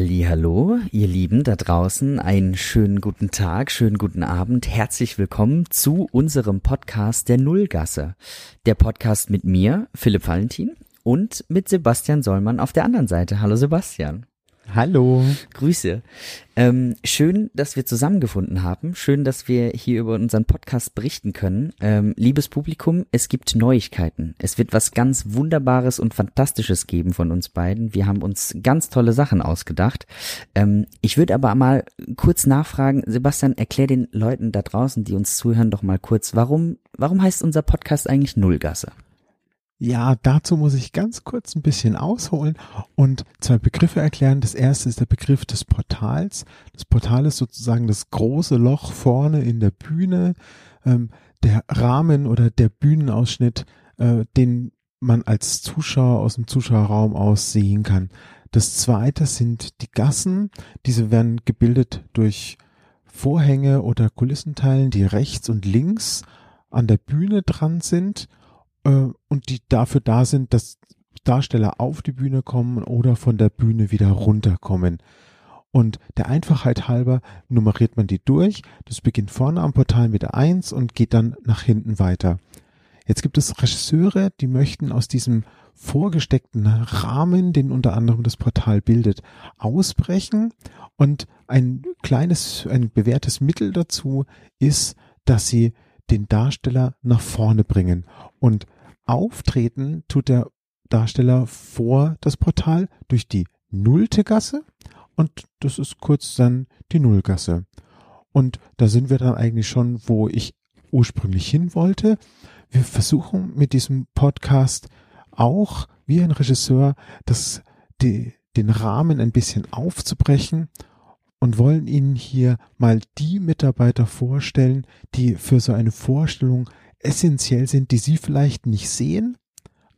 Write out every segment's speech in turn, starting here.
Hallo, ihr Lieben da draußen, einen schönen guten Tag, schönen guten Abend, herzlich willkommen zu unserem Podcast der Nullgasse. Der Podcast mit mir, Philipp Valentin, und mit Sebastian Sollmann auf der anderen Seite. Hallo Sebastian. Hallo. Grüße. Ähm, schön, dass wir zusammengefunden haben. Schön, dass wir hier über unseren Podcast berichten können. Ähm, liebes Publikum, es gibt Neuigkeiten. Es wird was ganz Wunderbares und Fantastisches geben von uns beiden. Wir haben uns ganz tolle Sachen ausgedacht. Ähm, ich würde aber mal kurz nachfragen, Sebastian, erklär den Leuten da draußen, die uns zuhören, doch mal kurz, warum, warum heißt unser Podcast eigentlich Nullgasse? Ja, dazu muss ich ganz kurz ein bisschen ausholen und zwei Begriffe erklären. Das erste ist der Begriff des Portals. Das Portal ist sozusagen das große Loch vorne in der Bühne, ähm, der Rahmen oder der Bühnenausschnitt, äh, den man als Zuschauer aus dem Zuschauerraum aus sehen kann. Das zweite sind die Gassen. Diese werden gebildet durch Vorhänge oder Kulissenteilen, die rechts und links an der Bühne dran sind äh, und die dafür da sind, dass Darsteller auf die Bühne kommen oder von der Bühne wieder runterkommen. Und der Einfachheit halber nummeriert man die durch. Das beginnt vorne am Portal mit der 1 und geht dann nach hinten weiter. Jetzt gibt es Regisseure, die möchten aus diesem vorgesteckten Rahmen, den unter anderem das Portal bildet, ausbrechen. Und ein kleines, ein bewährtes Mittel dazu ist, dass sie den Darsteller nach vorne bringen. Und auftreten tut der Darsteller vor das Portal durch die nullte Gasse und das ist kurz dann die Nullgasse. Und da sind wir dann eigentlich schon, wo ich ursprünglich hin wollte. Wir versuchen mit diesem Podcast auch, wie ein Regisseur, das, die, den Rahmen ein bisschen aufzubrechen und wollen Ihnen hier mal die Mitarbeiter vorstellen, die für so eine Vorstellung essentiell sind, die Sie vielleicht nicht sehen,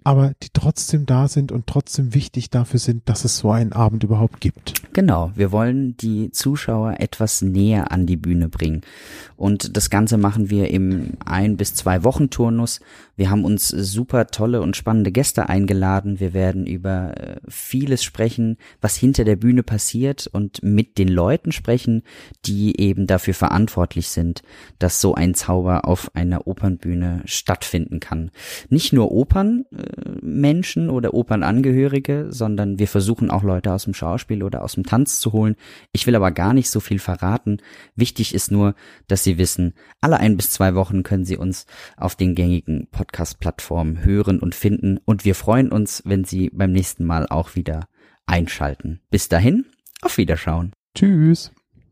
aber die trotzdem da sind und trotzdem wichtig dafür sind, dass es so einen Abend überhaupt gibt. Genau, wir wollen die Zuschauer etwas näher an die Bühne bringen. Und das Ganze machen wir im ein bis zwei Wochen Turnus. Wir haben uns super tolle und spannende Gäste eingeladen. Wir werden über äh, vieles sprechen, was hinter der Bühne passiert und mit den Leuten sprechen, die eben dafür verantwortlich sind, dass so ein Zauber auf einer Opernbühne stattfinden kann. Nicht nur Opern, Menschen oder Opernangehörige, sondern wir versuchen auch Leute aus dem Schauspiel oder aus dem Tanz zu holen. Ich will aber gar nicht so viel verraten. Wichtig ist nur, dass Sie wissen, alle ein bis zwei Wochen können Sie uns auf den gängigen Podcast-Plattformen hören und finden und wir freuen uns, wenn Sie beim nächsten Mal auch wieder einschalten. Bis dahin, auf Wiederschauen. Tschüss.